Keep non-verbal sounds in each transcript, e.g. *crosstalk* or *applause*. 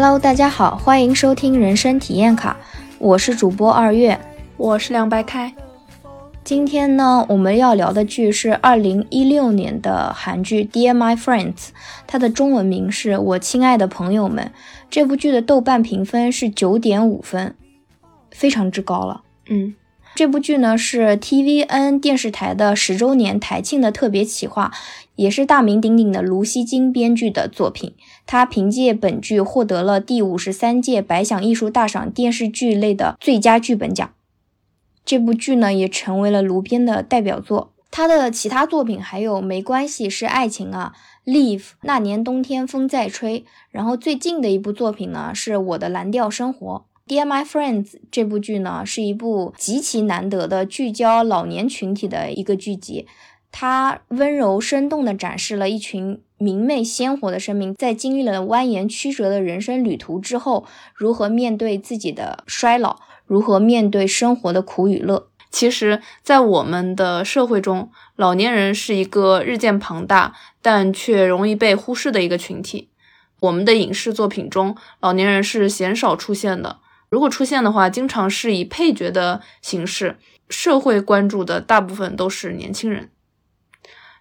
Hello，大家好，欢迎收听人生体验卡，我是主播二月，我是凉白开。今天呢，我们要聊的剧是二零一六年的韩剧《Dear My Friends》，它的中文名是《我亲爱的朋友们》。这部剧的豆瓣评分是九点五分，非常之高了。嗯，这部剧呢是 TVN 电视台的十周年台庆的特别企划，也是大名鼎鼎的卢锡金编剧的作品。他凭借本剧获得了第五十三届百想艺术大赏电视剧类的最佳剧本奖。这部剧呢也成为了卢编的代表作。他的其他作品还有《没关系是爱情啊》。Leave 那年冬天风在吹，然后最近的一部作品呢是我的蓝调生活。Dear My Friends 这部剧呢是一部极其难得的聚焦老年群体的一个剧集，它温柔生动地展示了一群明媚鲜活的生命，在经历了蜿蜒曲折的人生旅途之后，如何面对自己的衰老，如何面对生活的苦与乐。其实，在我们的社会中，老年人是一个日渐庞大但却容易被忽视的一个群体。我们的影视作品中，老年人是鲜少出现的。如果出现的话，经常是以配角的形式。社会关注的大部分都是年轻人。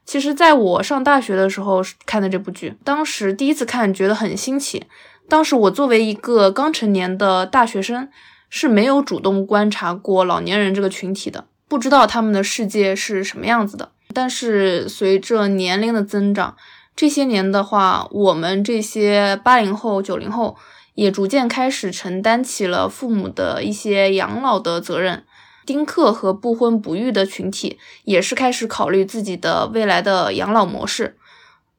其实，在我上大学的时候看的这部剧，当时第一次看觉得很新奇。当时我作为一个刚成年的大学生。是没有主动观察过老年人这个群体的，不知道他们的世界是什么样子的。但是随着年龄的增长，这些年的话，我们这些八零后、九零后也逐渐开始承担起了父母的一些养老的责任。丁克和不婚不育的群体也是开始考虑自己的未来的养老模式。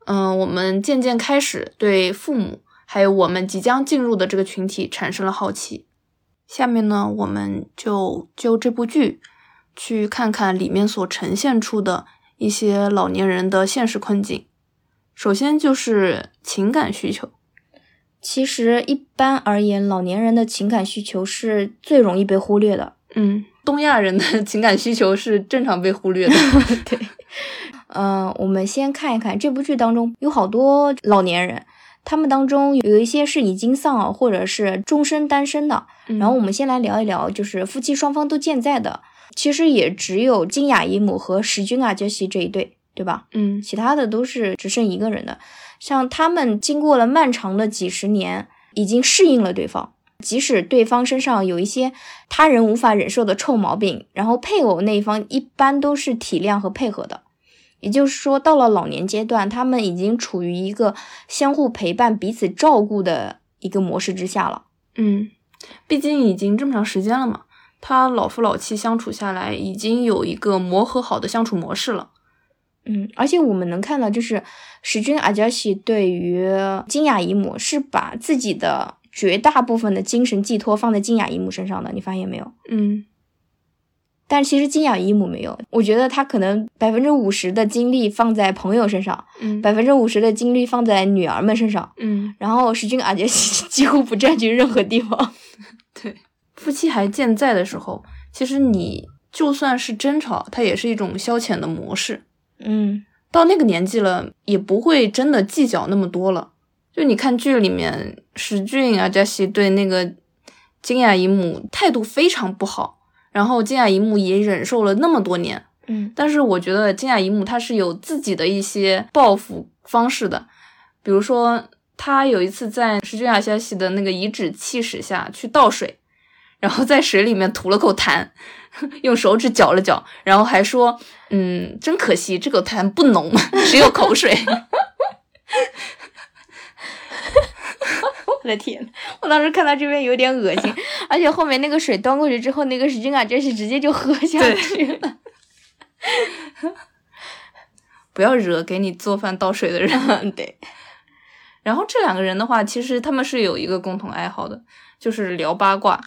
嗯，我们渐渐开始对父母还有我们即将进入的这个群体产生了好奇。下面呢，我们就就这部剧去看看里面所呈现出的一些老年人的现实困境。首先就是情感需求。其实一般而言，老年人的情感需求是最容易被忽略的。嗯，东亚人的 *laughs* 情感需求是正常被忽略的。*laughs* 对，嗯，我们先看一看这部剧当中有好多老年人。他们当中有一些是已经丧偶，或者是终身单身的。然后我们先来聊一聊，就是夫妻双方都健在的，其实也只有金雅姨母和石君啊杰西这一对，对吧？嗯，其他的都是只剩一个人的。像他们经过了漫长的几十年，已经适应了对方，即使对方身上有一些他人无法忍受的臭毛病，然后配偶那一方一般都是体谅和配合的。也就是说，到了老年阶段，他们已经处于一个相互陪伴、彼此照顾的一个模式之下了。嗯，毕竟已经这么长时间了嘛，他老夫老妻相处下来，已经有一个磨合好的相处模式了。嗯，而且我们能看到，就是石君阿加西对于金雅姨母是把自己的绝大部分的精神寄托放在金雅姨母身上的，你发现没有？嗯。但其实金雅姨母没有，我觉得她可能百分之五十的精力放在朋友身上，嗯，百分之五十的精力放在女儿们身上，嗯，然后石君阿杰西 *laughs* 几乎不占据任何地方。*laughs* 对，夫妻还健在的时候，其实你就算是争吵，它也是一种消遣的模式。嗯，到那个年纪了，也不会真的计较那么多了。就你看剧里面，石俊阿加西对那个金雅姨母态度非常不好。然后金雅姨母也忍受了那么多年，嗯，但是我觉得金雅姨母她是有自己的一些报复方式的，比如说她有一次在石君雅消息的那个颐指气使下去倒水，然后在水里面吐了口痰，用手指搅了搅，然后还说，嗯，真可惜这个痰不浓，*laughs* 只有口水。我的天！我当时看到这边有点恶心，而且后面那个水端过去之后，那个石君啊，真是直接就喝下去了。*laughs* 不要惹给你做饭倒水的人。对。然后这两个人的话，其实他们是有一个共同爱好的，就是聊八卦。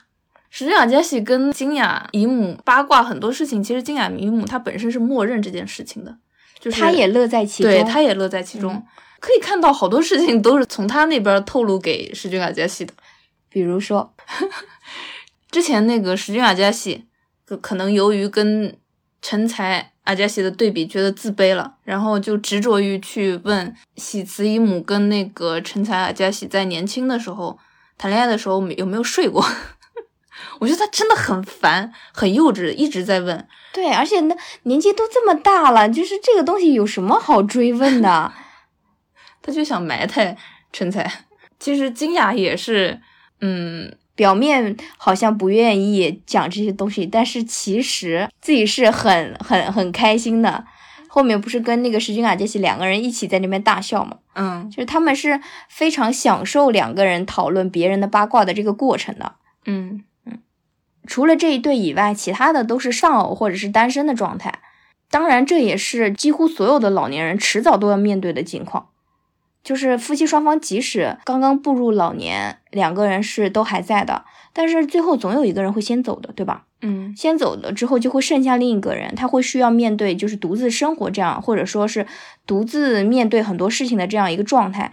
石君雅加西跟金雅姨母八卦很多事情，其实金雅姨母她本身是默认这件事情的，就是她也乐在其中，对，她也乐在其中。可以看到好多事情都是从她那边透露给石君阿加西的，比如说，*laughs* 之前那个石君阿加西，可能由于跟成才阿加西的对比，觉得自卑了，然后就执着于去问喜慈姨母跟那个成才阿加西在年轻的时候谈恋爱的时候有没有睡过？我觉得他真的很烦，很幼稚，一直在问。对，而且那年纪都这么大了，就是这个东西有什么好追问的？*laughs* 他就想埋汰陈才。其实金雅也是，嗯，表面好像不愿意讲这些东西，但是其实自己是很很很开心的。后面不是跟那个石君雅杰西两个人一起在那边大笑嘛？嗯，就是他们是非常享受两个人讨论别人的八卦的这个过程的。嗯嗯，除了这一对以外，其他的都是丧偶或者是单身的状态。当然，这也是几乎所有的老年人迟早都要面对的境况。就是夫妻双方即使刚刚步入老年，两个人是都还在的，但是最后总有一个人会先走的，对吧？嗯，先走了之后，就会剩下另一个人，他会需要面对就是独自生活这样，或者说是独自面对很多事情的这样一个状态。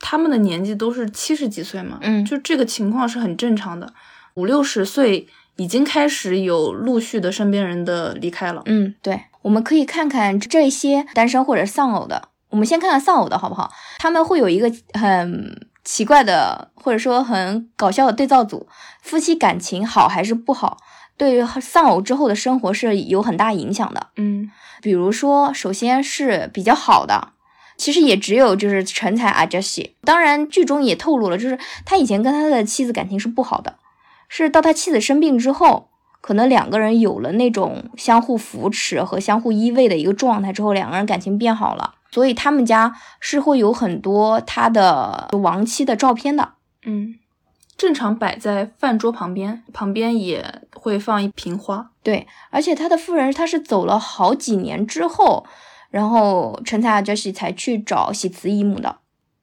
他们的年纪都是七十几岁嘛，嗯，就这个情况是很正常的。五六十岁已经开始有陆续的身边人的离开了。嗯，对，我们可以看看这些单身或者丧偶的。我们先看看丧偶的好不好？他们会有一个很奇怪的，或者说很搞笑的对照组，夫妻感情好还是不好？对于丧偶之后的生活是有很大影响的，嗯，比如说，首先是比较好的，其实也只有就是成才阿杰西。当然，剧中也透露了，就是他以前跟他的妻子感情是不好的，是到他妻子生病之后，可能两个人有了那种相互扶持和相互依偎的一个状态之后，两个人感情变好了，所以他们家是会有很多他的亡妻的照片的，嗯。正常摆在饭桌旁边，旁边也会放一瓶花。对，而且他的夫人他是走了好几年之后，然后陈才阿杰西才去找喜慈姨母的。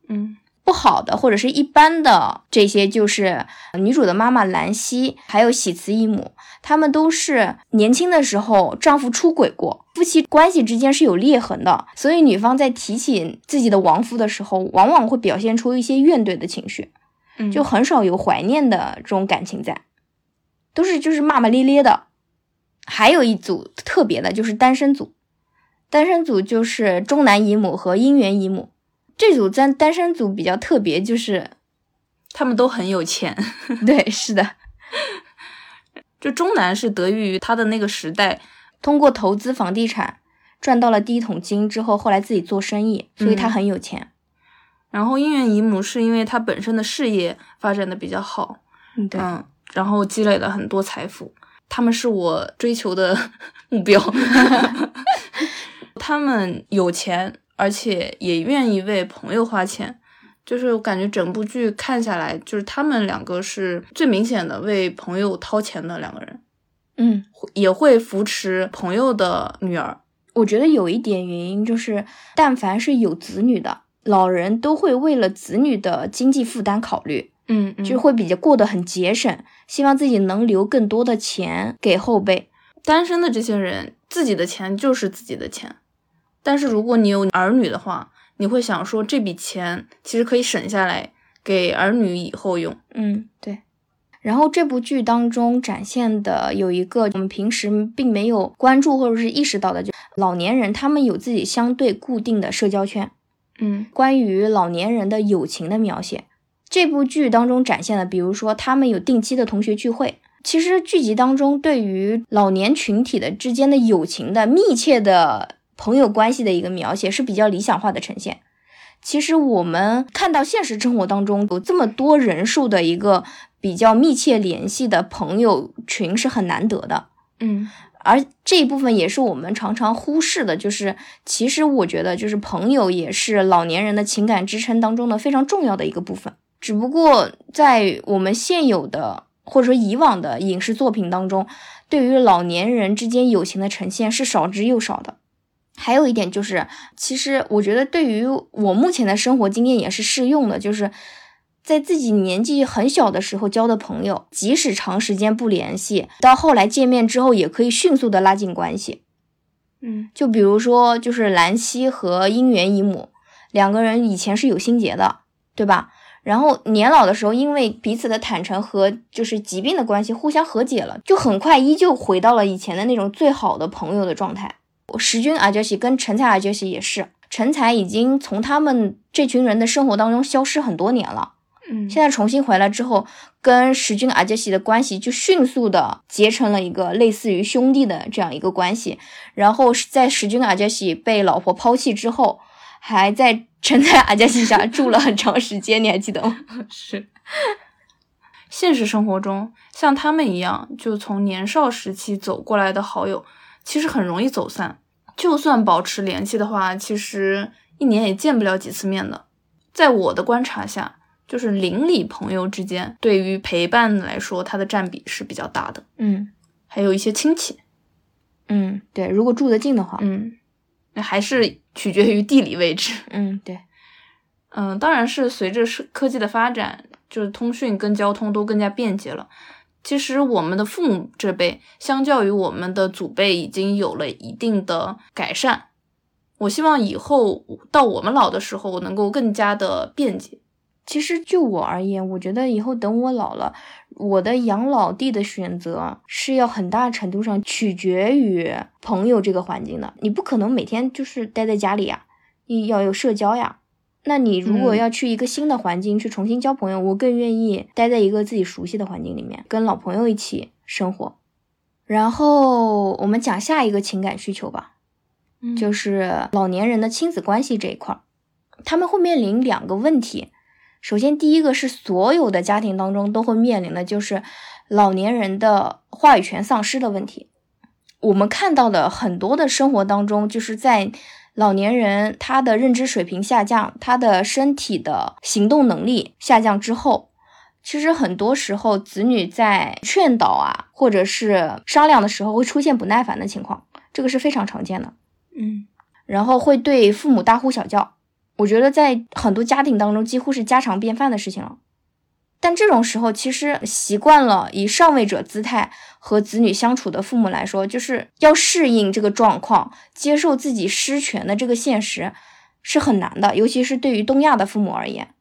嗯，不好的或者是一般的这些，就是女主的妈妈兰溪，还有喜慈姨母，她们都是年轻的时候丈夫出轨过，夫妻关系之间是有裂痕的，所以女方在提起自己的亡夫的时候，往往会表现出一些怨怼的情绪。就很少有怀念的这种感情在，都是就是骂骂咧咧的。还有一组特别的，就是单身组，单身组就是中南姨母和姻缘姨母。这组单单身组比较特别，就是他们都很有钱。*laughs* 对，是的。*laughs* 就中南是得益于他的那个时代，通过投资房地产赚到了第一桶金之后，后来自己做生意，所以他很有钱。然后姻缘姨母是因为他本身的事业发展的比较好，嗯对，嗯，然后积累了很多财富，他们是我追求的 *laughs* 目标。他们有钱，而且也愿意为朋友花钱，就是我感觉整部剧看下来，就是他们两个是最明显的为朋友掏钱的两个人，嗯，也会扶持朋友的女儿。我觉得有一点原因就是，但凡是有子女的。老人都会为了子女的经济负担考虑，嗯，嗯就会比较过得很节省，希望自己能留更多的钱给后辈。单身的这些人，自己的钱就是自己的钱，但是如果你有儿女的话，你会想说这笔钱其实可以省下来给儿女以后用。嗯，对。然后这部剧当中展现的有一个我们平时并没有关注或者是意识到的，就老年人他们有自己相对固定的社交圈。嗯，关于老年人的友情的描写，这部剧当中展现的，比如说他们有定期的同学聚会。其实剧集当中对于老年群体的之间的友情的密切的朋友关系的一个描写是比较理想化的呈现。其实我们看到现实生活当中有这么多人数的一个比较密切联系的朋友群是很难得的。嗯。而这一部分也是我们常常忽视的，就是其实我觉得，就是朋友也是老年人的情感支撑当中的非常重要的一个部分。只不过在我们现有的或者说以往的影视作品当中，对于老年人之间友情的呈现是少之又少的。还有一点就是，其实我觉得对于我目前的生活经验也是适用的，就是。在自己年纪很小的时候交的朋友，即使长时间不联系，到后来见面之后，也可以迅速的拉近关系。嗯，就比如说，就是兰溪和姻缘姨母两个人以前是有心结的，对吧？然后年老的时候，因为彼此的坦诚和就是疾病的关系，互相和解了，就很快依旧回到了以前的那种最好的朋友的状态。石军阿杰西跟陈才阿杰西也是，陈才已经从他们这群人的生活当中消失很多年了。嗯，现在重新回来之后，跟石军阿杰西的关系就迅速的结成了一个类似于兄弟的这样一个关系。然后在石军阿杰西被老婆抛弃之后，还在陈才阿杰西家住了很长时间，你还记得吗？*laughs* 是。现实生活中，像他们一样就从年少时期走过来的好友，其实很容易走散。就算保持联系的话，其实一年也见不了几次面的。在我的观察下，就是邻里朋友之间对于陪伴来说，它的占比是比较大的。嗯，还有一些亲戚。嗯，对，如果住得近的话，嗯，那还是取决于地理位置。嗯，对，嗯，当然是随着是科技的发展。就是通讯跟交通都更加便捷了。其实我们的父母这辈，相较于我们的祖辈，已经有了一定的改善。我希望以后到我们老的时候，我能够更加的便捷。其实就我而言，我觉得以后等我老了，我的养老地的选择是要很大程度上取决于朋友这个环境的。你不可能每天就是待在家里呀，你要有社交呀。那你如果要去一个新的环境去重新交朋友，我更愿意待在一个自己熟悉的环境里面，跟老朋友一起生活。然后我们讲下一个情感需求吧，就是老年人的亲子关系这一块儿，他们会面临两个问题。首先，第一个是所有的家庭当中都会面临的，就是老年人的话语权丧失的问题。我们看到的很多的生活当中，就是在。老年人他的认知水平下降，他的身体的行动能力下降之后，其实很多时候子女在劝导啊，或者是商量的时候会出现不耐烦的情况，这个是非常常见的。嗯，然后会对父母大呼小叫，我觉得在很多家庭当中几乎是家常便饭的事情了。但这种时候，其实习惯了以上位者姿态和子女相处的父母来说，就是要适应这个状况，接受自己失权的这个现实，是很难的。尤其是对于东亚的父母而言，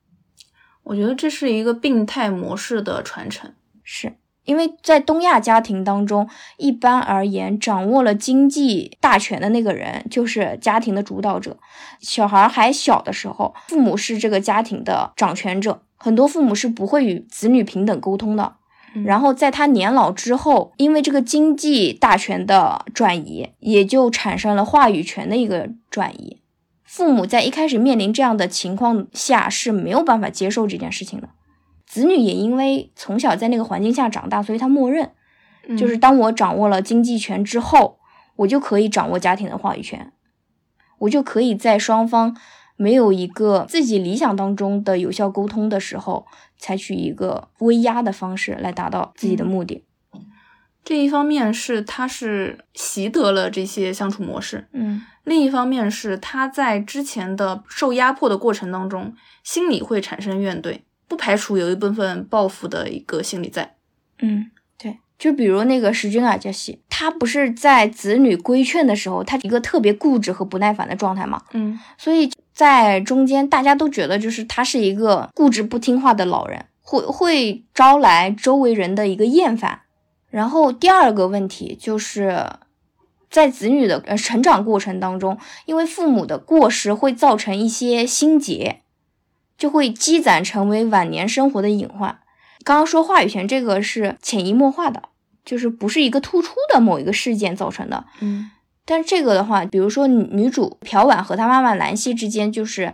我觉得这是一个病态模式的传承。是因为在东亚家庭当中，一般而言，掌握了经济大权的那个人就是家庭的主导者。小孩还小的时候，父母是这个家庭的掌权者。很多父母是不会与子女平等沟通的，然后在他年老之后，因为这个经济大权的转移，也就产生了话语权的一个转移。父母在一开始面临这样的情况下是没有办法接受这件事情的，子女也因为从小在那个环境下长大，所以他默认，就是当我掌握了经济权之后，我就可以掌握家庭的话语权，我就可以在双方。没有一个自己理想当中的有效沟通的时候，采取一个威压的方式来达到自己的目的。这一方面是他是习得了这些相处模式，嗯，另一方面是他在之前的受压迫的过程当中，心里会产生怨怼，不排除有一部分报复的一个心理在。嗯，对，就比如那个石君啊，杰西，他不是在子女规劝的时候，他一个特别固执和不耐烦的状态嘛，嗯，所以。在中间，大家都觉得就是他是一个固执不听话的老人，会会招来周围人的一个厌烦。然后第二个问题就是，在子女的呃成长过程当中，因为父母的过失会造成一些心结，就会积攒成为晚年生活的隐患。刚刚说话语权这个是潜移默化的，就是不是一个突出的某一个事件造成的，嗯。但这个的话，比如说女主朴婉和她妈妈兰溪之间，就是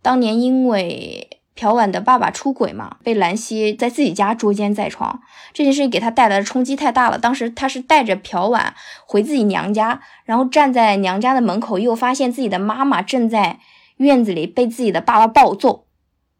当年因为朴婉的爸爸出轨嘛，被兰溪在自己家捉奸在床，这件事情给她带来的冲击太大了。当时她是带着朴婉回自己娘家，然后站在娘家的门口，又发现自己的妈妈正在院子里被自己的爸爸暴揍，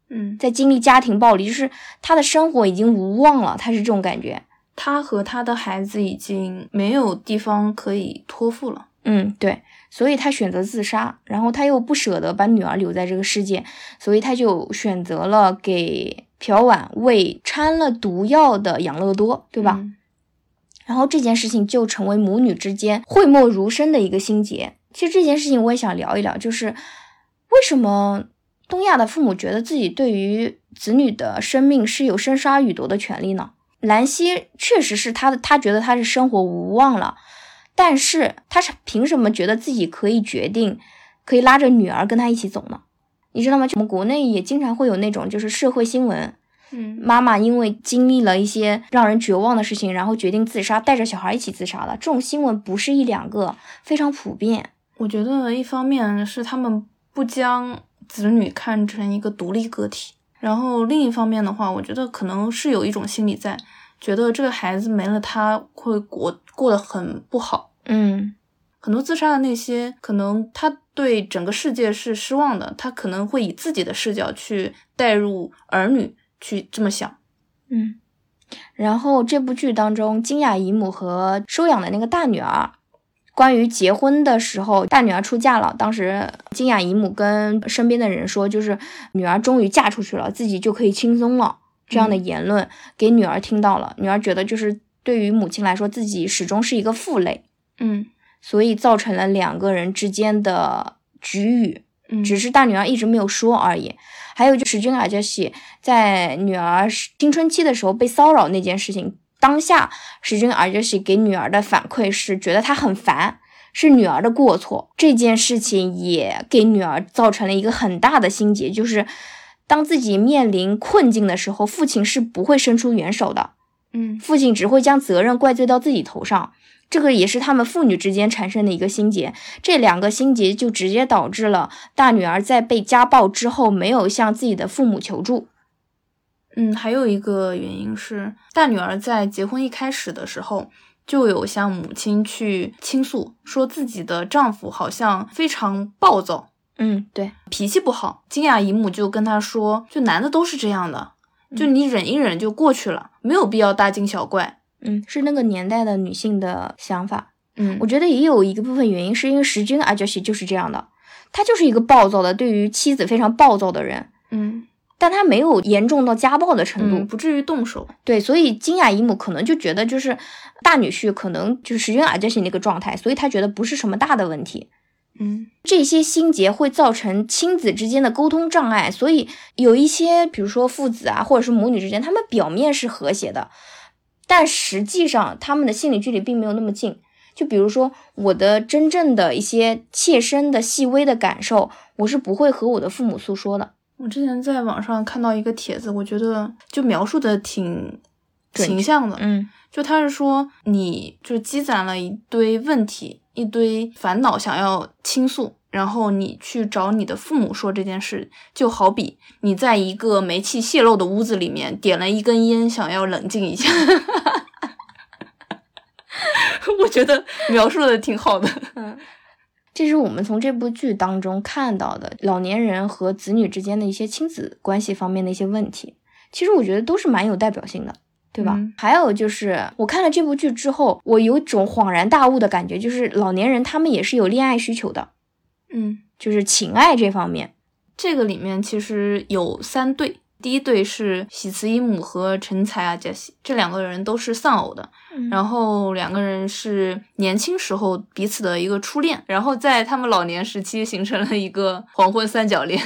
嗯，在经历家庭暴力，就是她的生活已经无望了，她是这种感觉。他和他的孩子已经没有地方可以托付了。嗯，对，所以他选择自杀，然后他又不舍得把女儿留在这个世界，所以他就选择了给朴婉喂掺了毒药的养乐多，对吧？然后这件事情就成为母女之间讳莫如深的一个心结。其实这件事情我也想聊一聊，就是为什么东亚的父母觉得自己对于子女的生命是有生杀予夺的权利呢？兰溪确实是他的，他觉得他是生活无望了，但是他是凭什么觉得自己可以决定，可以拉着女儿跟他一起走呢？你知道吗？我们国内也经常会有那种就是社会新闻，嗯妈妈因为经历了一些让人绝望的事情，然后决定自杀，带着小孩一起自杀了。这种新闻不是一两个，非常普遍。我觉得一方面是他们不将子女看成一个独立个体，然后另一方面的话，我觉得可能是有一种心理在，觉得这个孩子没了他会过过得很不好。嗯很多自杀的那些，可能他对整个世界是失望的，他可能会以自己的视角去带入儿女去这么想。嗯。然后这部剧当中，金雅姨母和收养的那个大女儿，关于结婚的时候，大女儿出嫁了，当时金雅姨母跟身边的人说，就是女儿终于嫁出去了，自己就可以轻松了。这样的言论给女儿听到了，女儿觉得就是对于母亲来说，自己始终是一个负累。嗯所以造成了两个人之间的局语，嗯只是大女儿一直没有说而已。还有就是君尔杰西在女儿青春期的时候被骚扰那件事情，当下史君尔杰西给女儿的反馈是觉得她很烦，是女儿的过错。这件事情也给女儿造成了一个很大的心结，就是当自己面临困境的时候，父亲是不会伸出援手的。嗯父亲只会将责任怪罪到自己头上，这个也是他们父女之间产生的一个心结。这两个心结就直接导致了大女儿在被家暴之后没有向自己的父母求助。嗯，还有一个原因是，大女儿在结婚一开始的时候就有向母亲去倾诉，说自己的丈夫好像非常暴躁，嗯，对，脾气不好。金雅姨母就跟她说，就男的都是这样的，就你忍一忍就过去了，没有必要大惊小怪。嗯，是那个年代的女性的想法。嗯我觉得也有一个部分原因，是因为石君阿娇西就是这样的，他就是一个暴躁的，对于妻子非常暴躁的人，嗯但他没有严重到家暴的程度。嗯，不至于动手。对，所以金雅姨母可能就觉得，就是大女婿可能就是石君阿杰西那个状态，所以他觉得不是什么大的问题。嗯这些心结会造成亲子之间的沟通障碍，所以有一些，比如说父子啊，或者是母女之间，他们表面是和谐的，但实际上他们的心理距离并没有那么近。就比如说我的真正的一些切身的细微的感受，我是不会和我的父母诉说的。我之前在网上看到一个帖子，我觉得就描述的挺形象的。嗯就他是说，你就积攒了一堆问题、一堆烦恼，想要倾诉，然后你去找你的父母说这件事，就好比你在一个煤气泄漏的屋子里面点了一根烟，想要冷静一下。*laughs* 我觉得描述的挺好的。嗯，这是我们从这部剧当中看到的老年人和子女之间的一些亲子关系方面的一些问题。其实我觉得都是蛮有代表性的。对吧？嗯还有就是，我看了这部剧之后，我有一种恍然大悟的感觉，就是老年人他们也是有恋爱需求的，嗯，就是情爱这方面。这个里面其实有三对，第一对是喜慈伊姆和陈才啊杰西，这两个人都是丧偶的，嗯然后两个人是年轻时候彼此的一个初恋，然后在他们老年时期形成了一个黄昏三角恋。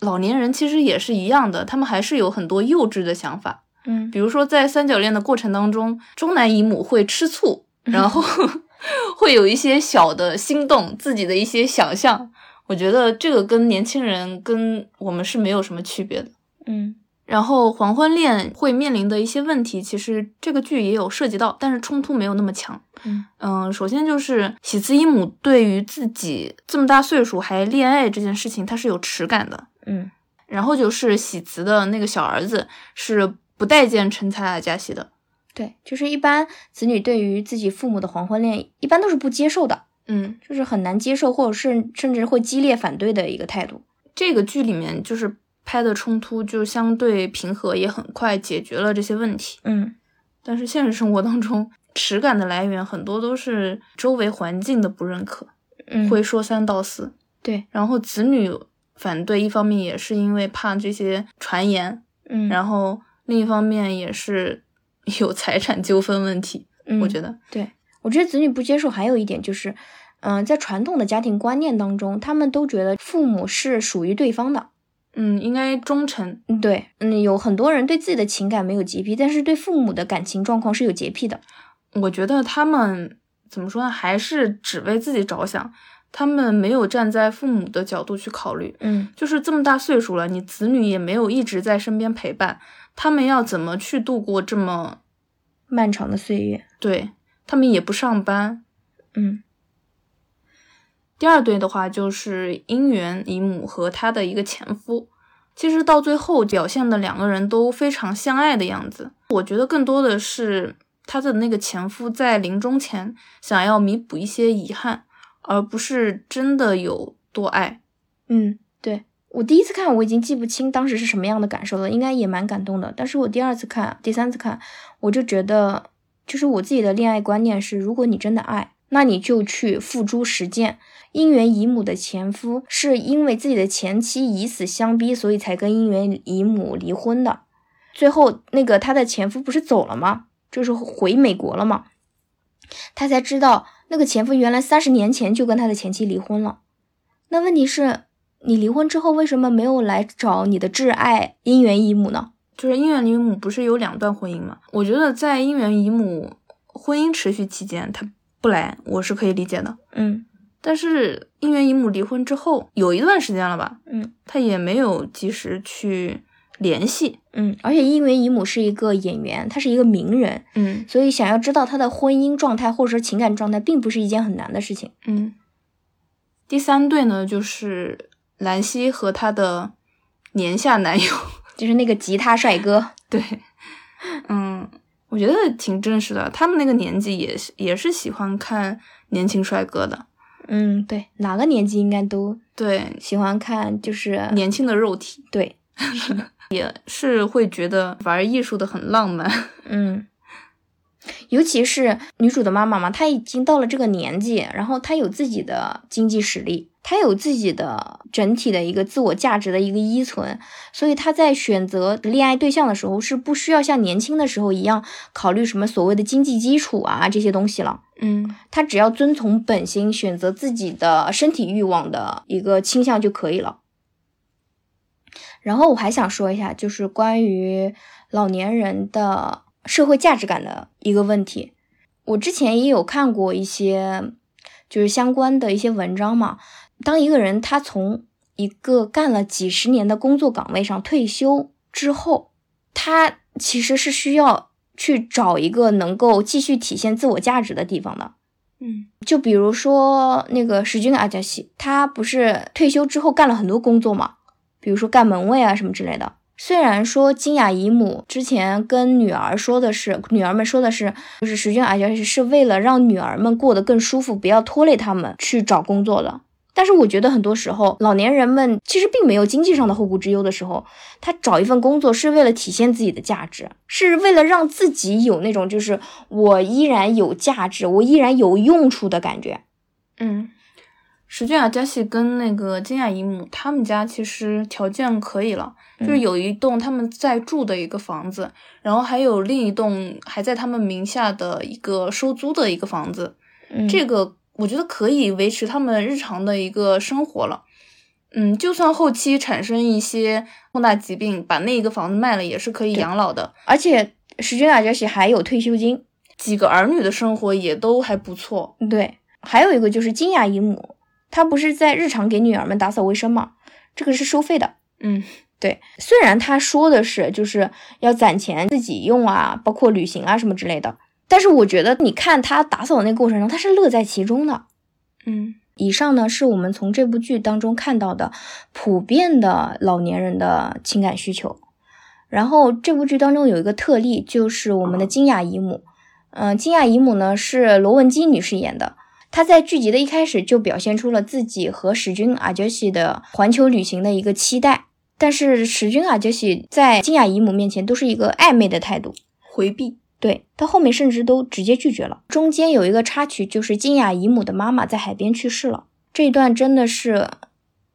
老年人其实也是一样的，他们还是有很多幼稚的想法，嗯比如说在三角恋的过程当中，中南姨母会吃醋，*laughs* 然后 *laughs* 会有一些小的心动，自己的一些想象。我觉得这个跟年轻人跟我们是没有什么区别的。嗯然后黄昏恋会面临的一些问题，其实这个剧也有涉及到，但是冲突没有那么强。嗯嗯，首先就是喜慈伊姆对于自己这么大岁数还恋爱这件事情，他是有耻感的。嗯然后就是喜慈的那个小儿子是不待见陈才雅加西的。对，就是一般子女对于自己父母的黄昏恋，一般都是不接受的，嗯，就是很难接受，或者是甚至会激烈反对的一个态度。这个剧里面就是拍的冲突就相对平和，也很快解决了这些问题。嗯但是现实生活当中，耻感的来源很多都是周围环境的不认可，嗯，会说三道四。对，然后子女反对，一方面也是因为怕这些传言，嗯，然后另一方面也是 *laughs* 有财产纠纷问题。嗯我觉得，对，我觉得子女不接受还有一点就是，嗯、在传统的家庭观念当中，他们都觉得父母是属于对方的。嗯，应该忠诚。嗯，对，嗯，有很多人对自己的情感没有洁癖，但是对父母的感情状况是有洁癖的。我觉得他们怎么说呢，还是只为自己着想，他们没有站在父母的角度去考虑。嗯就是这么大岁数了，你子女也没有一直在身边陪伴，他们要怎么去度过这么漫长的岁月？对他们也不上班。嗯，第二对的话就是姻缘姨母和她的一个前夫，其实到最后表现的两个人都非常相爱的样子。我觉得更多的是她的那个前夫在临终前想要弥补一些遗憾，而不是真的有多爱。嗯，对我第一次看我已经记不清当时是什么样的感受了，应该也蛮感动的。但是我第二次看、第三次看，我就觉得，就是我自己的恋爱观念是，如果你真的爱，那你就去付诸实践。姻缘姨母的前夫是因为自己的前妻以死相逼，所以才跟姻缘姨母离婚的。最后那个他的前夫不是走了吗？就是回美国了吗？他才知道那个前夫原来三十年前就跟他的前妻离婚了。那问题是，你离婚之后为什么没有来找你的挚爱姻缘姨母呢？就是姻缘姨母不是有两段婚姻吗？我觉得在姻缘姨母婚姻持续期间，他不来，我是可以理解的。嗯但是因缘姨母离婚之后，有一段时间了吧，嗯他也没有及时去联系。嗯，而且因缘姨母是一个演员，她是一个名人，嗯所以想要知道她的婚姻状态或者说情感状态，并不是一件很难的事情。嗯。第三对呢，就是兰溪和她的年下男友。就是那个吉他帅哥，对，嗯，我觉得挺正式的。他们那个年纪也是也是喜欢看年轻帅哥的。嗯，对，哪个年纪应该都对，喜欢看，就是年轻的肉体对，*laughs* 也是会觉得玩艺术的很浪漫。*laughs* 嗯，尤其是女主的妈妈嘛，她已经到了这个年纪，然后她有自己的经济实力，她有自己的整体的一个自我价值的一个依存，所以他在选择恋爱对象的时候是不需要像年轻的时候一样考虑什么所谓的经济基础啊这些东西了。嗯他只要遵从本心，选择自己的身体欲望的一个倾向就可以了。然后我还想说一下，就是关于老年人的社会价值感的一个问题。我之前也有看过一些就是相关的一些文章嘛。当一个人他从一个干了几十年的工作岗位上退休之后，他其实是需要去找一个能够继续体现自我价值的地方的。嗯就比如说那个石君阿加西，他不是退休之后干了很多工作嘛，比如说干门卫啊什么之类的。虽然说金雅姨母之前跟女儿说的是，女儿们说的是，就是石军阿加西是为了让女儿们过得更舒服，不要拖累他们去找工作的。但是我觉得很多时候，老年人们其实并没有经济上的后顾之忧的时候，他找一份工作是为了体现自己的价值，是为了让自己有那种就是我依然有价值，我依然有用处的感觉。嗯，石俊雅佳琪跟那个金雅姨母他们家其实条件可以了，就是有一栋他们在住的一个房子，然后还有另一栋还在他们名下的一个收租的一个房子，嗯，这个我觉得可以维持他们日常的一个生活了。嗯，就算后期产生一些重大疾病，把那一个房子卖了，也是可以养老的。而且石君阿加西还有退休金。几个儿女的生活也都还不错。对，还有一个就是金雅姨母，她不是在日常给女儿们打扫卫生嘛，这个是收费的。嗯 *laughs* 对，虽然她说的是就是要攒钱自己用啊，包括旅行啊什么之类的，但是我觉得你看他打扫的那个过程中，他是乐在其中的。嗯以上呢是我们从这部剧当中看到的普遍的老年人的情感需求。然后这部剧当中有一个特例，就是我们的金雅姨母。嗯、金雅姨母呢是罗文姬女士演的。她在剧集的一开始就表现出了自己和史君阿杰西的环球旅行的一个期待，但是史君阿杰西在金雅姨母面前都是一个暧昧的态度。回避。对，他后面甚至都直接拒绝了。中间有一个插曲，就是金雅姨母的妈妈在海边去世了，这一段真的是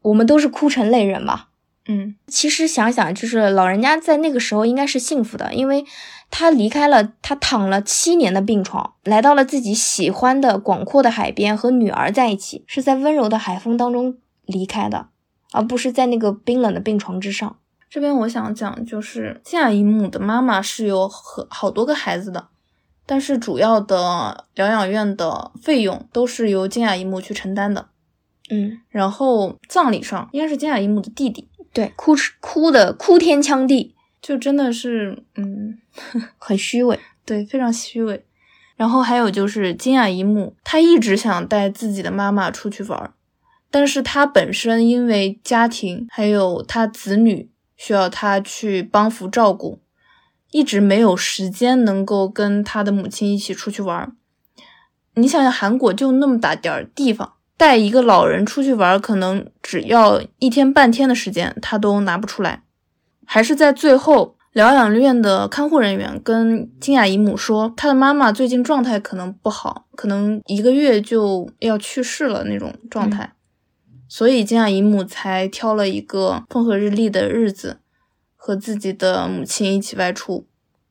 我们都是哭成泪人吧。嗯其实想想，就是老人家在那个时候应该是幸福的，因为他离开了他躺了七年的病床，来到了自己喜欢的广阔的海边，和女儿在一起，是在温柔的海风当中离开的，而不是在那个冰冷的病床之上。这边我想讲，就是金雅姨母的妈妈是有很好多个孩子的，但是主要的疗养院的费用都是由金雅一木去承担的。嗯，然后葬礼上应该是金雅一木的弟弟，对，哭哭的哭天抢地。就真的是，嗯，很虚伪，对，非常虚伪。然后还有就是金雅一木，他一直想带自己的妈妈出去玩，但是他本身因为家庭还有他子女需要他去帮扶照顾，一直没有时间能够跟他的母亲一起出去玩。你想想，韩国就那么大点儿地方，带一个老人出去玩，可能只要一天半天的时间，他都拿不出来。还是在最后。疗养院的看护人员跟金雅姨母说，她的妈妈最近状态可能不好，可能一个月就要去世了那种状态，所以金雅姨母才挑了一个风和日丽的日子，和自己的母亲一起外出。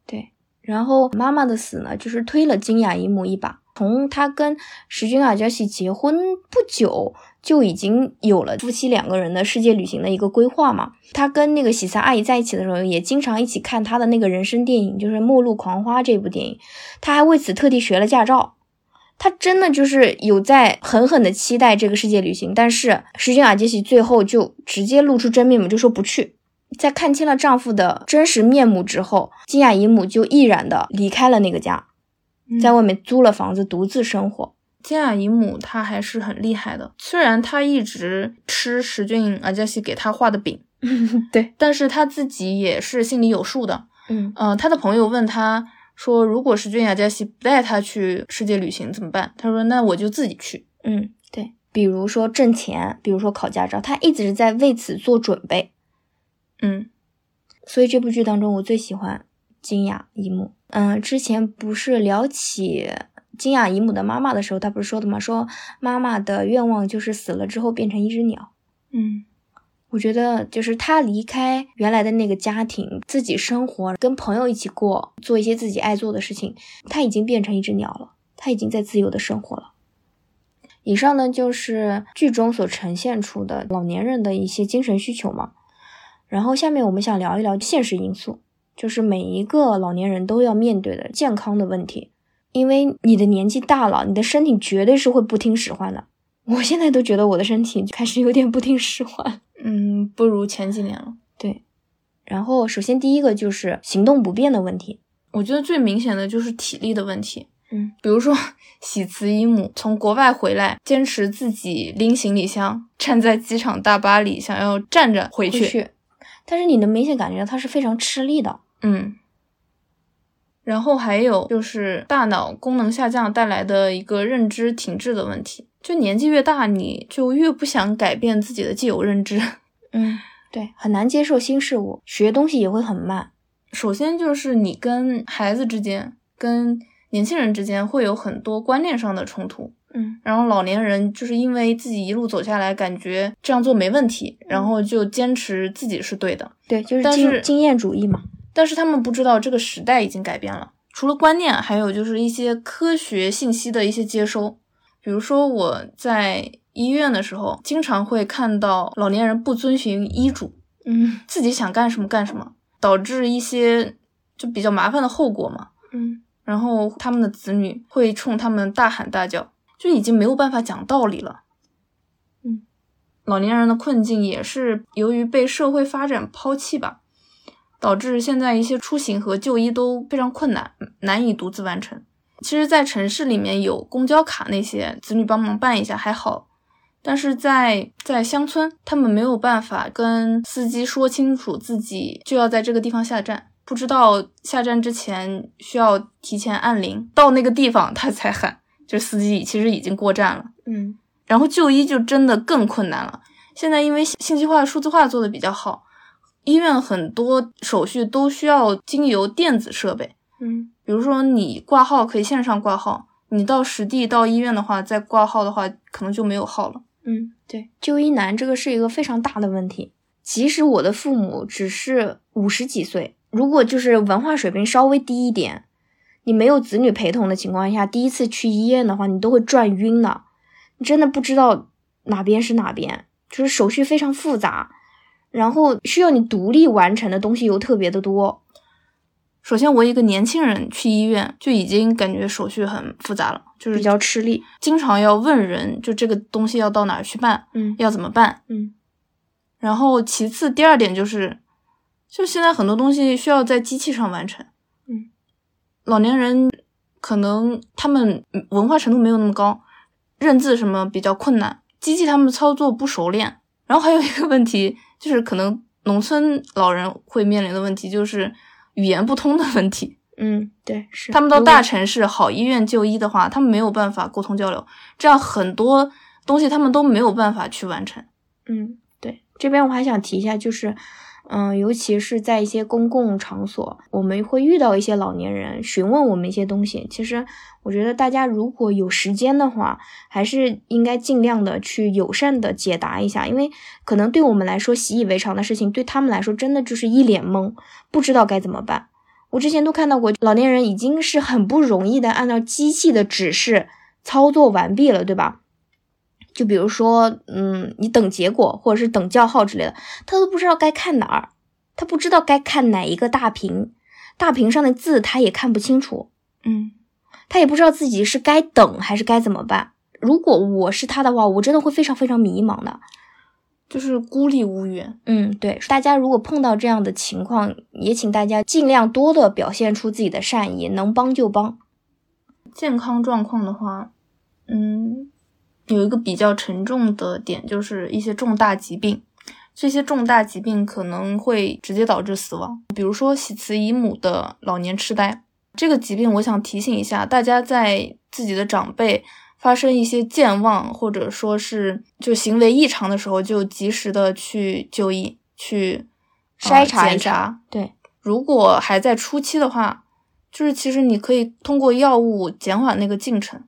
对，然后妈妈的死呢，就是推了金雅姨母一把。从她跟石君阿娇西结婚不久。就已经有了夫妻两个人的世界旅行的一个规划嘛。他跟那个喜三阿姨在一起的时候，也经常一起看他的那个人生电影，就是《末路狂花》这部电影。他还为此特地学了驾照。他真的就是有在狠狠的期待这个世界旅行。但是石君雅杰西最后就直接露出真面目，就说不去。在看清了丈夫的真实面目之后，金雅姨母就毅然的离开了那个家，在外面租了房子独自生活。金雅姨母她还是很厉害的，虽然她一直吃石俊阿加西给她画的饼，*laughs* 对，但是她自己也是心里有数的。嗯嗯，她的朋友问她说：“如果是俊雅佳琪不带她去世界旅行怎么办？”他说：“那我就自己去。”嗯，对，比如说挣钱，比如说考驾照，她一直在为此做准备。嗯，所以这部剧当中，我最喜欢金雅姨母。嗯，之前不是聊起。金雅姨母的妈妈的时候，她不是说的吗？说妈妈的愿望就是死了之后变成一只鸟。嗯，我觉得就是他离开原来的那个家庭，自己生活，跟朋友一起过，做一些自己爱做的事情，他已经变成一只鸟了，他已经在自由的生活了。以上呢就是剧中所呈现出的老年人的一些精神需求嘛。然后下面我们想聊一聊现实因素，就是每一个老年人都要面对的健康的问题。因为你的年纪大了，你的身体绝对是会不听使唤的。我现在都觉得我的身体开始有点不听使唤，嗯，不如前几年了。对，然后首先第一个就是行动不便的问题，我觉得最明显的就是体力的问题。嗯，比如说喜慈姨母从国外回来，坚持自己拎行李箱，站在机场大巴里，想要站着回去，但是你能明显感觉到他是非常吃力的。嗯。然后还有就是大脑功能下降带来的一个认知停滞的问题，就年纪越大，你就越不想改变自己的既有认知。*laughs* 嗯，对，很难接受新事物，学东西也会很慢。首先就是你跟孩子之间、跟年轻人之间会有很多观念上的冲突。嗯，然后老年人就是因为自己一路走下来，感觉这样做没问题，然后就坚持自己是对的。对，就是经经验主义嘛。但是他们不知道这个时代已经改变了，除了观念，还有就是一些科学信息的一些接收。比如说我在医院的时候，经常会看到老年人不遵循医嘱，嗯，自己想干什么干什么，导致一些就比较麻烦的后果嘛，嗯，然后他们的子女会冲他们大喊大叫，就已经没有办法讲道理了，嗯，老年人的困境也是由于被社会发展抛弃吧。导致现在一些出行和就医都非常困难，难以独自完成。其实，在城市里面有公交卡那些，子女帮忙办一下还好，但是在在乡村，他们没有办法跟司机说清楚自己就要在这个地方下站，不知道下站之前需要提前按铃，到那个地方他才喊，就司机其实已经过站了。嗯，然后就医就真的更困难了。现在因为信息化、数字化做的比较好。医院很多手续都需要经由电子设备，嗯，比如说你挂号可以线上挂号，你到实地到医院的话，再挂号的话，可能就没有号了。嗯，对，就医难这个是一个非常大的问题。即使我的父母只是五十几岁，如果就是文化水平稍微低一点，你没有子女陪同的情况下，第一次去医院的话，你都会转晕的，你真的不知道哪边是哪边，就是手续非常复杂。然后需要你独立完成的东西又特别的多。首先，我一个年轻人去医院就已经感觉手续很复杂了，就是比较吃力，经常要问人，就这个东西要到哪儿去办，嗯，要怎么办，嗯。然后，其次第二点就是，就现在很多东西需要在机器上完成。嗯，老年人可能他们文化程度没有那么高，认字什么比较困难，机器他们操作不熟练。然后还有一个问题就是，可能农村老人会面临的问题就是语言不通的问题。嗯，对，是他们到大城市好医院就医的话，他们没有办法沟通交流，这样很多东西他们都没有办法去完成。嗯，对，这边我还想提一下，就是。嗯，尤其是在一些公共场所，我们会遇到一些老年人询问我们一些东西。其实，我觉得大家如果有时间的话，还是应该尽量的去友善的解答一下，因为可能对我们来说习以为常的事情，对他们来说真的就是一脸懵，不知道该怎么办。我之前都看到过，老年人已经是很不容易的按照机器的指示操作完毕了，对吧？就比如说，嗯，你等结果或者是等叫号之类的，他都不知道该看哪儿，他不知道该看哪一个大屏，大屏上的字他也看不清楚，嗯，他也不知道自己是该等还是该怎么办。如果我是他的话，我真的会非常非常迷茫的，就是孤立无援。嗯，对，大家如果碰到这样的情况，也请大家尽量多的表现出自己的善意，能帮就帮。健康状况的话，嗯。有一个比较沉重的点，就是一些重大疾病，这些重大疾病可能会直接导致死亡。比如说喜慈姨母的老年痴呆，这个疾病，我想提醒一下大家，在自己的长辈发生一些健忘或者说是就行为异常的时候，就及时的去就医去筛查检查。对，如果还在初期的话，就是其实你可以通过药物减缓那个进程。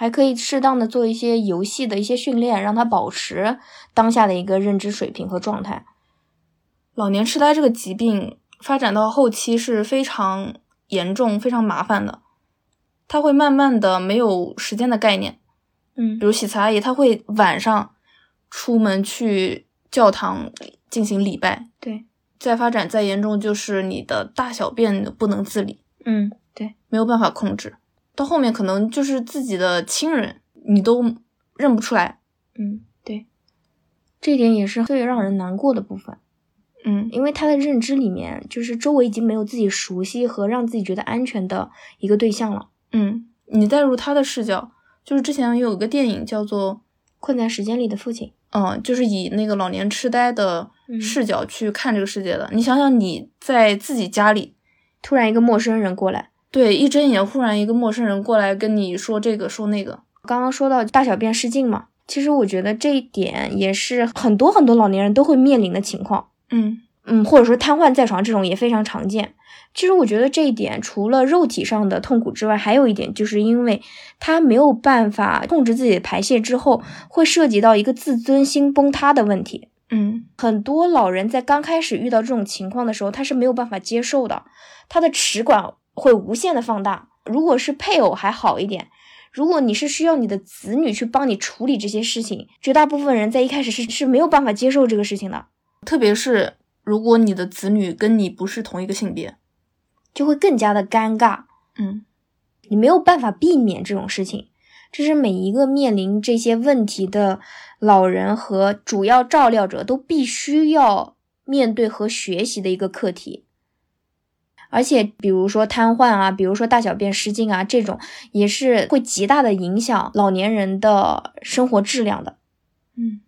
还可以适当的做一些游戏的一些训练，让他保持当下的一个认知水平和状态。老年痴呆这个疾病发展到后期是非常严重、非常麻烦的，他会慢慢的没有时间的概念。嗯，比如喜慈阿姨，她会晚上出门去教堂进行礼拜。对，再发展再严重，就是你的大小便不能自理。嗯，对，没有办法控制。到后面可能就是自己的亲人，你都认不出来。嗯，对，这点也是最让人难过的部分。嗯，因为他的认知里面，就是周围已经没有自己熟悉和让自己觉得安全的一个对象了。嗯，你带入他的视角，就是之前有一个电影叫做《困在时间里的父亲》。嗯，就是以那个老年痴呆的视角去看这个世界的。你想想，你在自己家里，突然一个陌生人过来。对，一睁眼，忽然一个陌生人过来跟你说这个说那个。刚刚说到大小便失禁嘛，其实我觉得这一点也是很多很多老年人都会面临的情况。嗯嗯，或者说瘫痪在床这种也非常常见。其实我觉得这一点除了肉体上的痛苦之外，还有一点就是因为他没有办法控制自己的排泄之后，会涉及到一个自尊心崩塌的问题。嗯，很多老人在刚开始遇到这种情况的时候，他是没有办法接受的，他的齿管。会无限的放大。如果是配偶还好一点，如果你是需要你的子女去帮你处理这些事情，绝大部分人在一开始是是没有办法接受这个事情的。特别是如果你的子女跟你不是同一个性别，就会更加的尴尬。嗯，你没有办法避免这种事情，这是每一个面临这些问题的老人和主要照料者都必须要面对和学习的一个课题。而且，比如说瘫痪啊，比如说大小便失禁啊，这种也是会极大的影响老年人的生活质量的。嗯，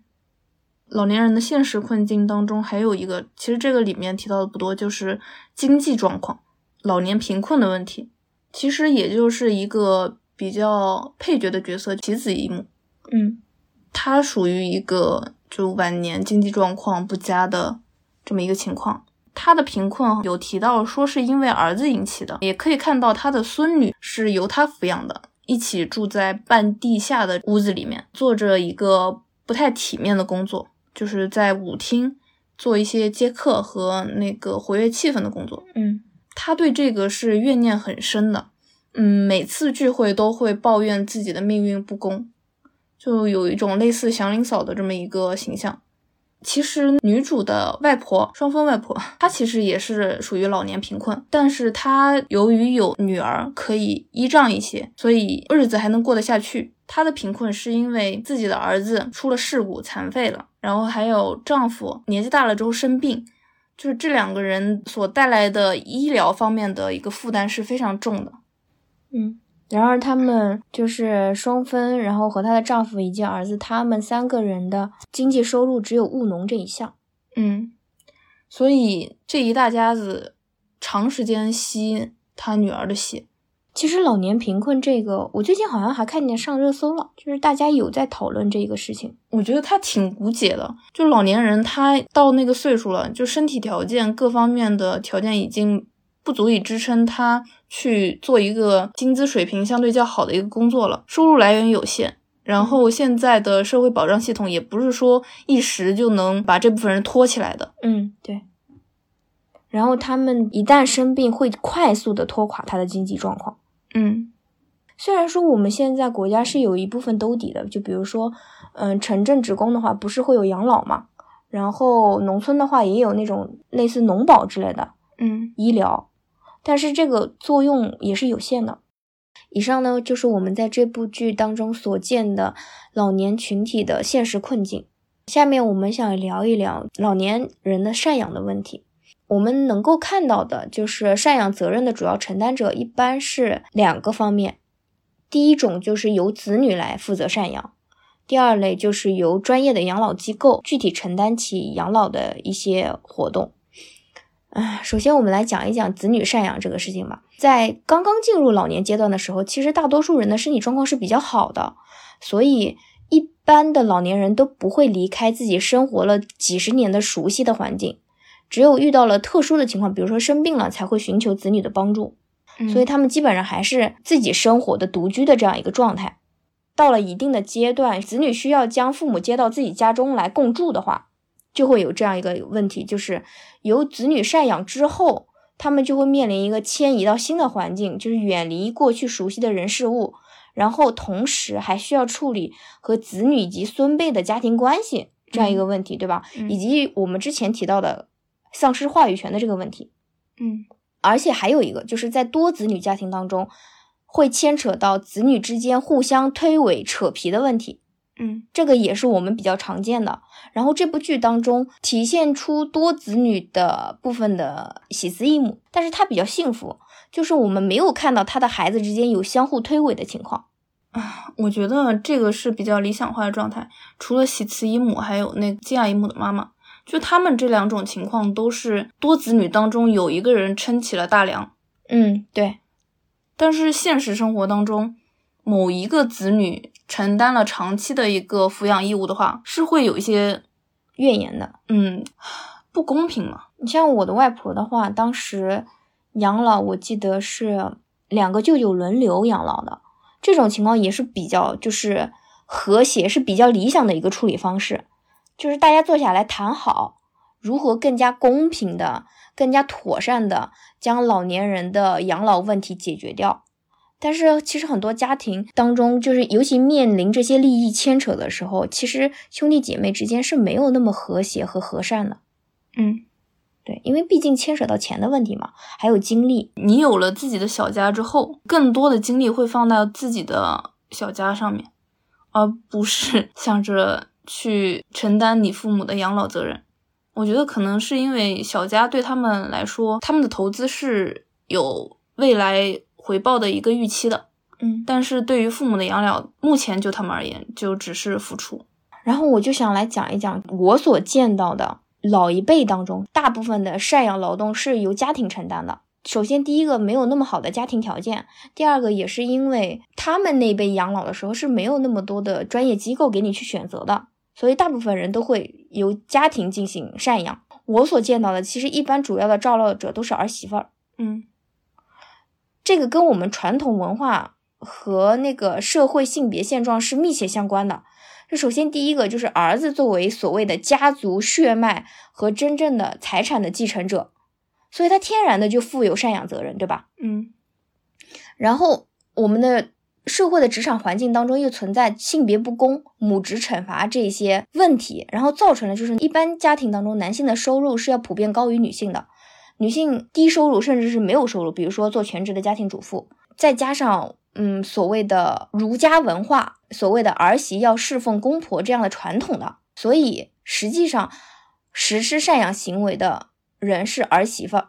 老年人的现实困境当中还有一个，其实这个里面提到的不多，就是经济状况、老年贫困的问题。其实也就是一个比较配角的角色，棋子一幕。嗯，他属于一个就晚年经济状况不佳的这么一个情况。他的贫困有提到说是因为儿子引起的，也可以看到他的孙女是由他抚养的，一起住在半地下的屋子里面，做着一个不太体面的工作，就是在舞厅做一些接客和那个活跃气氛的工作。嗯，他对这个是怨念很深的，嗯，每次聚会都会抱怨自己的命运不公，就有一种类似祥林嫂的这么一个形象。其实女主的外婆，双方外婆，她其实也是属于老年贫困，但是她由于有女儿可以依仗一些，所以日子还能过得下去。她的贫困是因为自己的儿子出了事故残废了，然后还有丈夫年纪大了之后生病，就是这两个人所带来的医疗方面的一个负担是非常重的。嗯，然而他们就是双分，然后和她的丈夫以及儿子，他们三个人的经济收入只有务农这一项。嗯，所以这一大家子长时间吸他女儿的血。其实老年贫困这个，我最近好像还看见上热搜了，就是大家有在讨论这个事情。我觉得他挺无解的，就老年人他到那个岁数了，就身体条件各方面的条件已经不足以支撑他去做一个薪资水平相对较好的一个工作了，收入来源有限。然后现在的社会保障系统也不是说一时就能把这部分人托起来的。嗯，对。然后他们一旦生病，会快速的拖垮他的经济状况。嗯，虽然说我们现在国家是有一部分兜底的，就比如说，嗯，城镇职工的话，不是会有养老嘛？然后农村的话也有那种类似农保之类的，嗯，医疗，但是这个作用也是有限的。以上呢，就是我们在这部剧当中所见的老年群体的现实困境。下面我们想聊一聊老年人的赡养的问题。我们能够看到的就是赡养责任的主要承担者一般是两个方面，第一种就是由子女来负责赡养，第二类就是由专业的养老机构具体承担起养老的一些活动。啊，首先我们来讲一讲子女赡养这个事情吧。在刚刚进入老年阶段的时候，其实大多数人的身体状况是比较好的，所以一般的老年人都不会离开自己生活了几十年的熟悉的环境。只有遇到了特殊的情况，比如说生病了，才会寻求子女的帮助。所以他们基本上还是自己生活的独居的这样一个状态。到了一定的阶段，子女需要将父母接到自己家中来共住的话，就会有这样一个问题，就是由子女赡养之后，他们就会面临一个迁移到新的环境，就是远离过去熟悉的人事物，然后同时还需要处理和子女以及孙辈的家庭关系这样一个问题，对吧？以及我们之前提到的。丧失话语权的这个问题，嗯，而且还有一个，就是在多子女家庭当中，会牵扯到子女之间互相推诿扯皮的问题，嗯，这个也是我们比较常见的。然后这部剧当中体现出多子女的部分的喜慈异母，但是她比较幸福，就是我们没有看到她的孩子之间有相互推诿的情况。啊，*sighs* 我觉得这个是比较理想化的状态。除了喜慈姨母，还有那个敬爱姨母的妈妈。就他们这两种情况都是多子女当中有一个人撑起了大梁，嗯，对。但是现实生活当中，某一个子女承担了长期的一个抚养义务的话，是会有一些怨言的，嗯，不公平嘛。你像我的外婆的话，当时养老，我记得是两个舅舅轮流养老的，这种情况也是比较就是和谐，是比较理想的一个处理方式。就是大家坐下来谈好，如何更加公平的、更加妥善的将老年人的养老问题解决掉。但是，其实很多家庭当中，就是尤其面临这些利益牵扯的时候，其实兄弟姐妹之间是没有那么和谐和和善的。嗯，对，因为毕竟牵扯到钱的问题嘛，还有精力。你有了自己的小家之后，更多的精力会放到自己的小家上面，而不是 *laughs* 想着。去承担你父母的养老责任，我觉得可能是因为小家对他们来说，他们的投资是有未来回报的一个预期的，嗯，但是对于父母的养老，目前就他们而言，就只是付出。然后我就想来讲一讲我所见到的老一辈当中，大部分的赡养劳动是由家庭承担的。首先，第一个没有那么好的家庭条件；第二个，也是因为他们那辈养老的时候是没有那么多的专业机构给你去选择的。所以，大部分人都会由家庭进行赡养。我所见到的，其实一般主要的照料者都是儿媳妇儿。嗯，这个跟我们传统文化和那个社会性别现状是密切相关的。这首先第一个就是儿子作为所谓的家族血脉和真正的财产的继承者，所以他天然的就负有赡养责任，对吧？嗯。然后我们的。社会的职场环境当中又存在性别不公、母职惩罚这些问题，然后造成了就是一般家庭当中男性的收入是要普遍高于女性的，女性低收入甚至是没有收入，比如说做全职的家庭主妇，再加上嗯所谓的儒家文化，所谓的儿媳要侍奉公婆这样的传统的，所以实际上实施赡养行为的人是儿媳妇，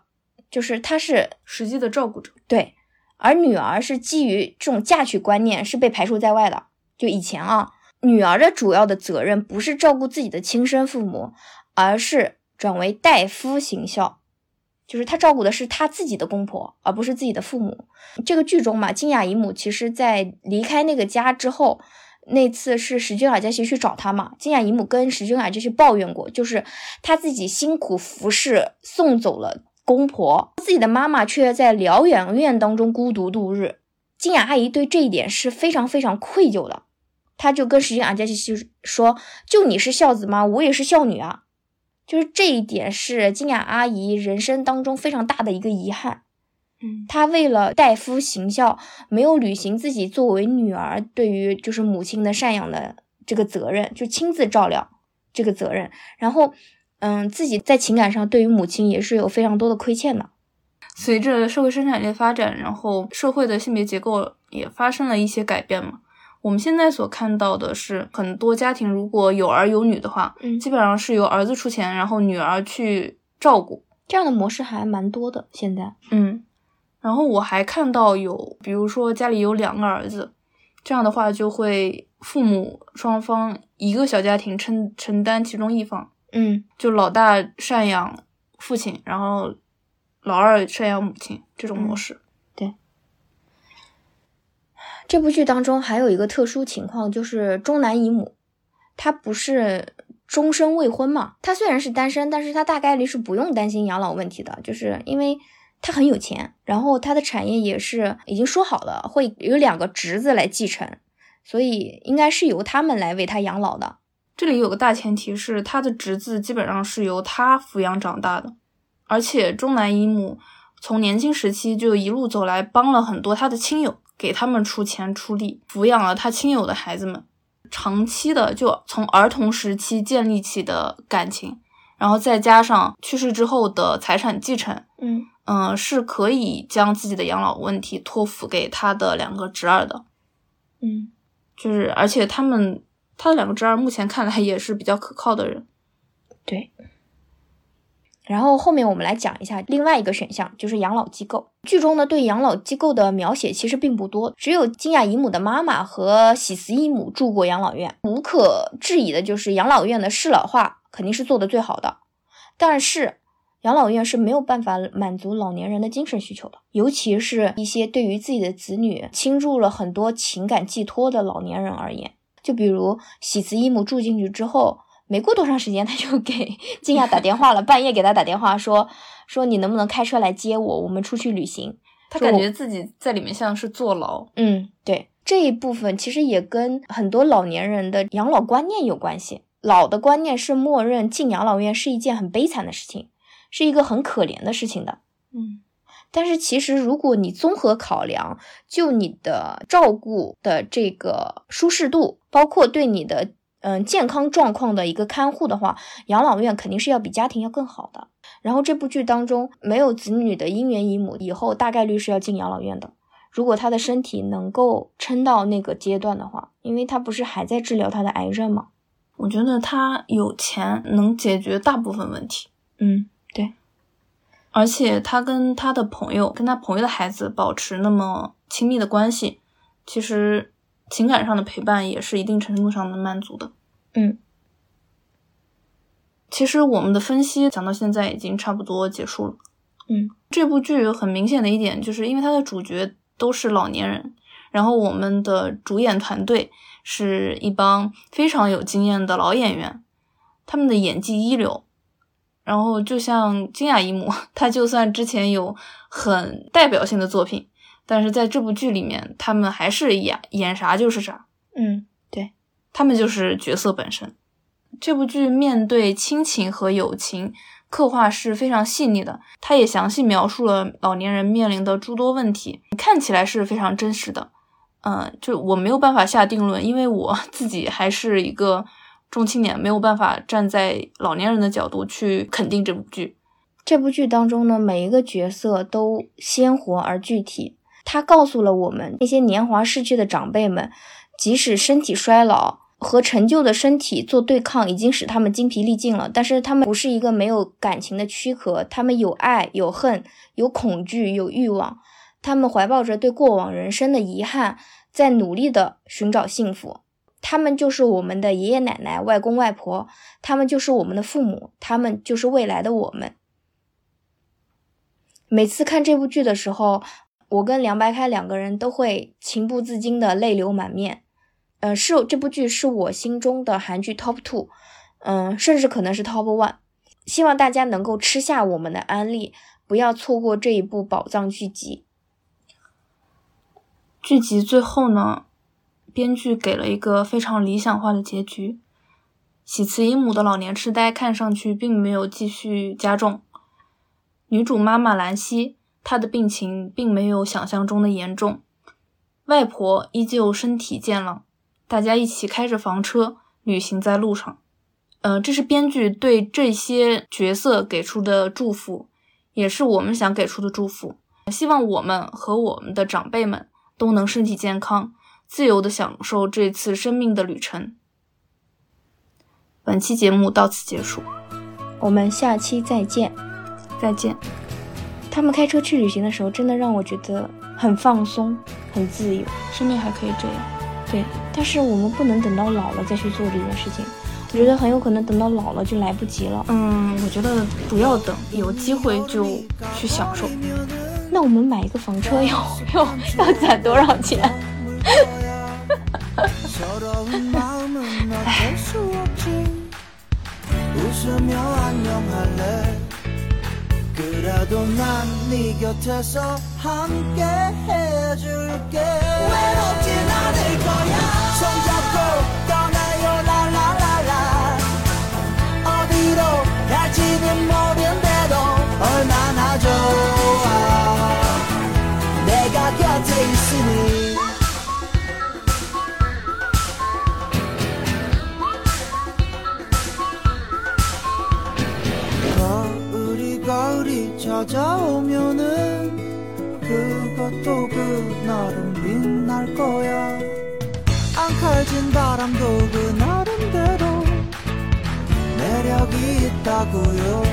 就是她是实际的照顾者。对，而女儿是基于这种嫁娶观念是被排除在外的。就以前啊，女儿的主要的责任不是照顾自己的亲生父母，而是转为代夫行孝，就是她照顾的是她自己的公婆，而不是自己的父母。这个剧中嘛，金雅姨母其实在离开那个家之后。那次是石俊尔加西去找他嘛？金雅姨母跟石俊尔加西抱怨过，就是他自己辛苦服侍，送走了公婆，自己的妈妈却在疗养院当中孤独度日。金雅阿姨对这一点是非常非常愧疚的，她就跟石君尔加西说：“就你是孝子吗？我也是孝女啊。”就是这一点是金雅阿姨人生当中非常大的一个遗憾。嗯，她为了代夫行孝，没有履行自己作为女儿对于就是母亲的赡养的这个责任，就亲自照料这个责任。然后，嗯，自己在情感上对于母亲也是有非常多的亏欠的。随着社会生产力发展，然后社会的性别结构也发生了一些改变嘛。我们现在所看到的是，很多家庭如果有儿有女的话，嗯，基本上是由儿子出钱，然后女儿去照顾，这样的模式还蛮多的。现在，嗯。然后我还看到有，比如说家里有两个儿子，这样的话就会父母双方一个小家庭承承担其中一方，嗯，就老大赡养父亲，然后老二赡养母亲这种模式。对，这部剧当中还有一个特殊情况，就是中南姨母，她不是终身未婚嘛？她虽然是单身，但是她大概率是不用担心养老问题的，就是因为。他很有钱，然后他的产业也是已经说好了，会有两个侄子来继承，所以应该是由他们来为他养老的。这里有个大前提是，他的侄子基本上是由他抚养长大的，而且中南姨母从年轻时期就一路走来，帮了很多他的亲友，给他们出钱出力，抚养了他亲友的孩子们，长期的就从儿童时期建立起的感情，然后再加上去世之后的财产继承，嗯。嗯，是可以将自己的养老问题托付给他的两个侄儿的，嗯，就是而且他们他的两个侄儿目前看来也是比较可靠的人，对。然后后面我们来讲一下另外一个选项，就是养老机构。剧中呢对养老机构的描写其实并不多，只有金雅姨母的妈妈和喜慈姨母住过养老院。无可置疑的就是养老院的适老化肯定是做的最好的，但是。养老院是没有办法满足老年人的精神需求的，尤其是一些对于自己的子女倾注了很多情感寄托的老年人而言。就比如喜慈姨母住进去之后，没过多长时间，他就给 *laughs* 静雅打电话了，半夜给他打电话说说你能不能开车来接我，我们出去旅行。他感觉自己在里面像是坐牢。嗯，对，这一部分其实也跟很多老年人的养老观念有关系。老的观念是默认进养老院是一件很悲惨的事情。是一个很可怜的事情的，嗯，但是其实如果你综合考量，就你的照顾的这个舒适度，包括对你的嗯健康状况的一个看护的话，养老院肯定是要比家庭要更好的。然后这部剧当中没有子女的姻缘姨母，以后大概率是要进养老院的。如果他的身体能够撑到那个阶段的话，因为他不是还在治疗他的癌症吗？我觉得他有钱能解决大部分问题，嗯。对，而且他跟他的朋友，跟他朋友的孩子保持那么亲密的关系，其实情感上的陪伴也是一定程度上能满足的。嗯，其实我们的分析讲到现在已经差不多结束了。嗯，这部剧很明显的一点就是因为它的主角都是老年人，然后我们的主演团队是一帮非常有经验的老演员，他们的演技一流。然后就像金雅一母，*laughs* 她就算之前有很代表性的作品，但是在这部剧里面，他们还是演演啥就是啥。嗯，对，他们就是角色本身。这部剧面对亲情和友情刻画是非常细腻的，它也详细描述了老年人面临的诸多问题，看起来是非常真实的。嗯，就我没有办法下定论，因为我自己还是一个。中青年没有办法站在老年人的角度去肯定这部剧。这部剧当中呢，每一个角色都鲜活而具体。它告诉了我们那些年华逝去的长辈们，即使身体衰老，和陈旧的身体做对抗，已经使他们精疲力尽了。但是他们不是一个没有感情的躯壳，他们有爱，有恨，有恐惧，有欲望。他们怀抱着对过往人生的遗憾，在努力的寻找幸福。他们就是我们的爷爷奶奶、外公外婆，他们就是我们的父母，他们就是未来的我们。每次看这部剧的时候，我跟梁白开两个人都会情不自禁的泪流满面。呃，是这部剧是我心中的韩剧 top two，嗯，甚至可能是 top one。希望大家能够吃下我们的安利，不要错过这一部宝藏剧集。剧集最后呢，编剧给了一个非常理想化的结局。喜慈姨母的老年痴呆看上去并没有继续加重。女主妈妈兰溪，她的病情并没有想象中的严重，外婆依旧身体健朗，大家一起开着房车旅行在路上。呃，这是编剧对这些角色给出的祝福，也是我们想给出的祝福。希望我们和我们的长辈们都能身体健康，自由的享受这次生命的旅程。本期节目到此结束，我们下期再见。再见。他们开车去旅行的时候，真的让我觉得很放松、很自由，生命还可以这样。对，但是我们不能等到老了再去做这件事情。我觉得很有可能等到老了就来不及了。嗯，我觉得不要等，有机会就去享受。那我们买一个房车要 *laughs* 要要攒多少钱？*laughs* 哎。 그래도 난 네 곁에서 함께 해줄게. 외롭진 않을 거야. 손잡고 떠나요 라라라라. 어디로 갈지는 모른대도 얼마나 좋아. 내가 곁에 있으니 찾아오면은 그것도 그 나름 빛날 거야. 앙칼진 바람도 그 나름대로 매력이 있다고요.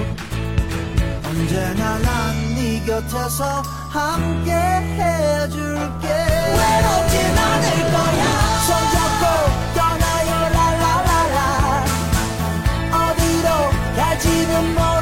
언제나 난 네 곁에서 함께 해줄게. 외롭진 않을 거야. 손잡고 떠나요 라라라라 어디로 갈지는 몰라.